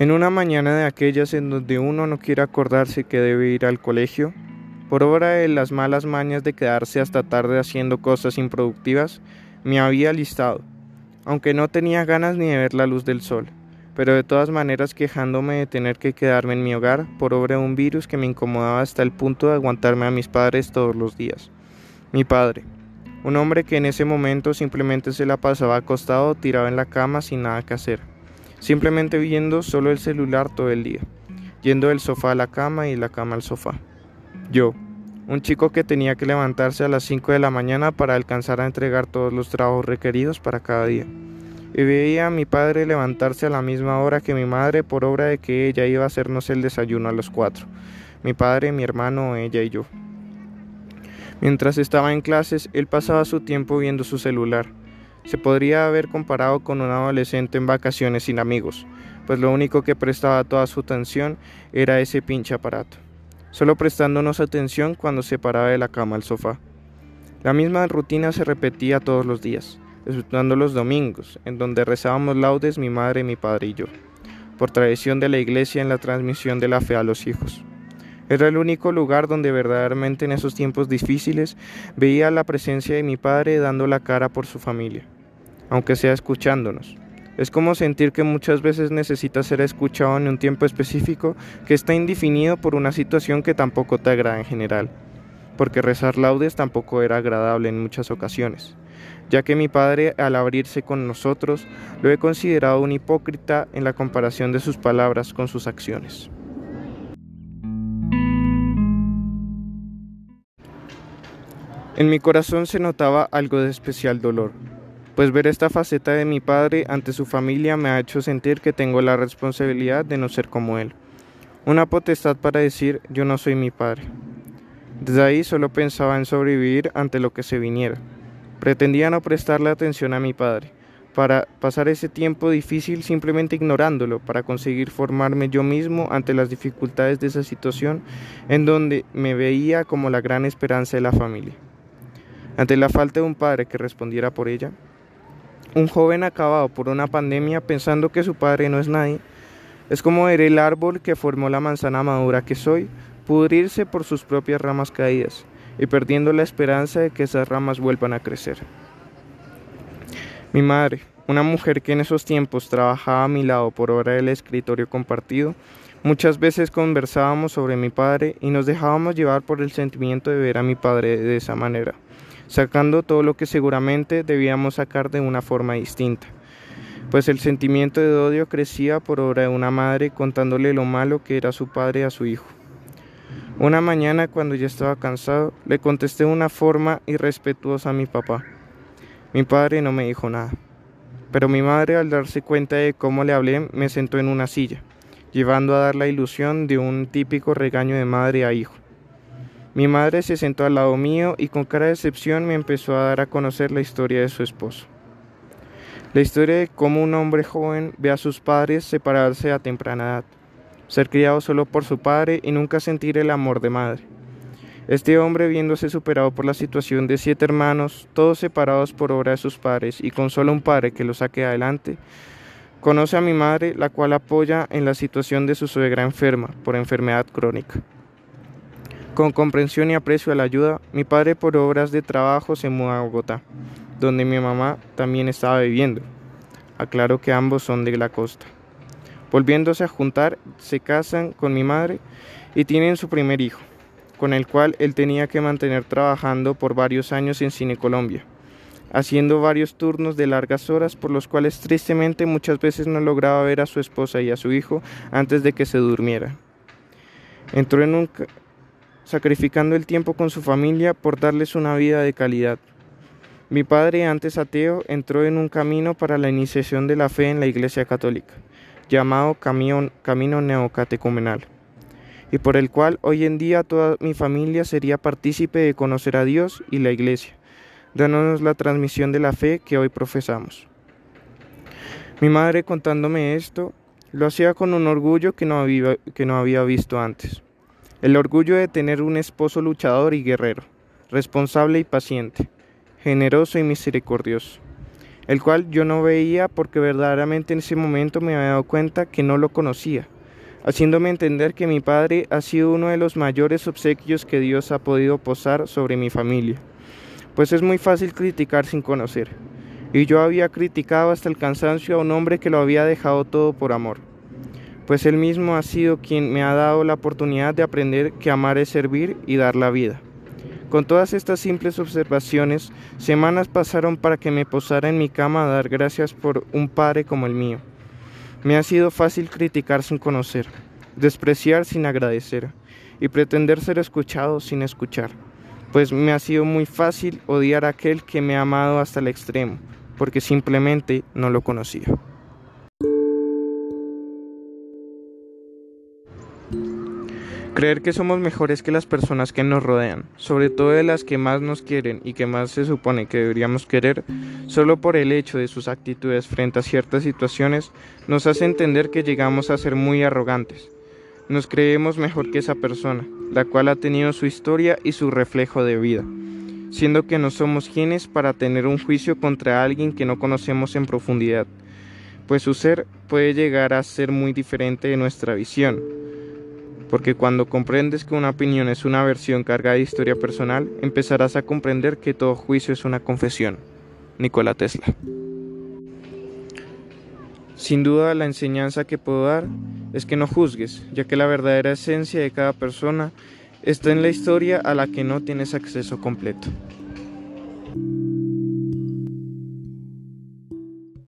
En una mañana de aquellas en donde uno no quiere acordarse que debe ir al colegio, por obra de las malas mañas de quedarse hasta tarde haciendo cosas improductivas, me había listado, aunque no tenía ganas ni de ver la luz del sol, pero de todas maneras quejándome de tener que quedarme en mi hogar por obra de un virus que me incomodaba hasta el punto de aguantarme a mis padres todos los días. Mi padre, un hombre que en ese momento simplemente se la pasaba acostado tirado en la cama sin nada que hacer simplemente viendo solo el celular todo el día, yendo del sofá a la cama y la cama al sofá. Yo, un chico que tenía que levantarse a las 5 de la mañana para alcanzar a entregar todos los trabajos requeridos para cada día. Y veía a mi padre levantarse a la misma hora que mi madre por obra de que ella iba a hacernos el desayuno a los cuatro. Mi padre, mi hermano, ella y yo. Mientras estaba en clases, él pasaba su tiempo viendo su celular se podría haber comparado con un adolescente en vacaciones sin amigos, pues lo único que prestaba toda su atención era ese pinche aparato, solo prestándonos atención cuando se paraba de la cama al sofá. La misma rutina se repetía todos los días, exceptuando los domingos, en donde rezábamos laudes mi madre, mi padre y yo, por tradición de la iglesia en la transmisión de la fe a los hijos. Era el único lugar donde verdaderamente en esos tiempos difíciles veía la presencia de mi padre dando la cara por su familia aunque sea escuchándonos. Es como sentir que muchas veces necesitas ser escuchado en un tiempo específico que está indefinido por una situación que tampoco te agrada en general, porque rezar laudes tampoco era agradable en muchas ocasiones, ya que mi padre al abrirse con nosotros lo he considerado un hipócrita en la comparación de sus palabras con sus acciones. En mi corazón se notaba algo de especial dolor, pues ver esta faceta de mi padre ante su familia me ha hecho sentir que tengo la responsabilidad de no ser como él. Una potestad para decir yo no soy mi padre. Desde ahí solo pensaba en sobrevivir ante lo que se viniera. Pretendía no prestarle atención a mi padre, para pasar ese tiempo difícil simplemente ignorándolo, para conseguir formarme yo mismo ante las dificultades de esa situación en donde me veía como la gran esperanza de la familia. Ante la falta de un padre que respondiera por ella, un joven acabado por una pandemia pensando que su padre no es nadie, es como ver el árbol que formó la manzana madura que soy, pudrirse por sus propias ramas caídas y perdiendo la esperanza de que esas ramas vuelvan a crecer. Mi madre, una mujer que en esos tiempos trabajaba a mi lado por hora del escritorio compartido, muchas veces conversábamos sobre mi padre y nos dejábamos llevar por el sentimiento de ver a mi padre de esa manera sacando todo lo que seguramente debíamos sacar de una forma distinta, pues el sentimiento de odio crecía por obra de una madre contándole lo malo que era su padre a su hijo. Una mañana cuando ya estaba cansado, le contesté de una forma irrespetuosa a mi papá. Mi padre no me dijo nada, pero mi madre al darse cuenta de cómo le hablé me sentó en una silla, llevando a dar la ilusión de un típico regaño de madre a hijo. Mi madre se sentó al lado mío y con cara de decepción me empezó a dar a conocer la historia de su esposo. La historia de cómo un hombre joven ve a sus padres separarse a temprana edad, ser criado solo por su padre y nunca sentir el amor de madre. Este hombre, viéndose superado por la situación de siete hermanos, todos separados por obra de sus padres y con solo un padre que lo saque adelante, conoce a mi madre, la cual apoya en la situación de su suegra enferma por enfermedad crónica. Con comprensión y aprecio a la ayuda, mi padre por obras de trabajo se muda a Bogotá, donde mi mamá también estaba viviendo. Aclaro que ambos son de la costa. Volviéndose a juntar, se casan con mi madre y tienen su primer hijo, con el cual él tenía que mantener trabajando por varios años en Cine Colombia, haciendo varios turnos de largas horas por los cuales tristemente muchas veces no lograba ver a su esposa y a su hijo antes de que se durmiera. Entró en un sacrificando el tiempo con su familia por darles una vida de calidad. Mi padre, antes ateo, entró en un camino para la iniciación de la fe en la Iglesia Católica, llamado Camino, camino Neocatecumenal, y por el cual hoy en día toda mi familia sería partícipe de conocer a Dios y la Iglesia, dándonos la transmisión de la fe que hoy profesamos. Mi madre contándome esto, lo hacía con un orgullo que no había, que no había visto antes. El orgullo de tener un esposo luchador y guerrero, responsable y paciente, generoso y misericordioso. el cual yo no veía porque verdaderamente en ese momento me había dado cuenta que no lo conocía, haciéndome entender que mi padre ha sido uno de los mayores obsequios que Dios ha podido posar sobre mi familia, pues es muy fácil criticar sin conocer, y yo había criticado hasta el cansancio a un hombre que lo había dejado todo por amor pues Él mismo ha sido quien me ha dado la oportunidad de aprender que amar es servir y dar la vida. Con todas estas simples observaciones, semanas pasaron para que me posara en mi cama a dar gracias por un padre como el mío. Me ha sido fácil criticar sin conocer, despreciar sin agradecer y pretender ser escuchado sin escuchar, pues me ha sido muy fácil odiar a aquel que me ha amado hasta el extremo, porque simplemente no lo conocía. Creer que somos mejores que las personas que nos rodean, sobre todo de las que más nos quieren y que más se supone que deberíamos querer, solo por el hecho de sus actitudes frente a ciertas situaciones, nos hace entender que llegamos a ser muy arrogantes. Nos creemos mejor que esa persona, la cual ha tenido su historia y su reflejo de vida, siendo que no somos quienes para tener un juicio contra alguien que no conocemos en profundidad, pues su ser puede llegar a ser muy diferente de nuestra visión porque cuando comprendes que una opinión es una versión cargada de historia personal, empezarás a comprender que todo juicio es una confesión. Nikola Tesla. Sin duda la enseñanza que puedo dar es que no juzgues, ya que la verdadera esencia de cada persona está en la historia a la que no tienes acceso completo.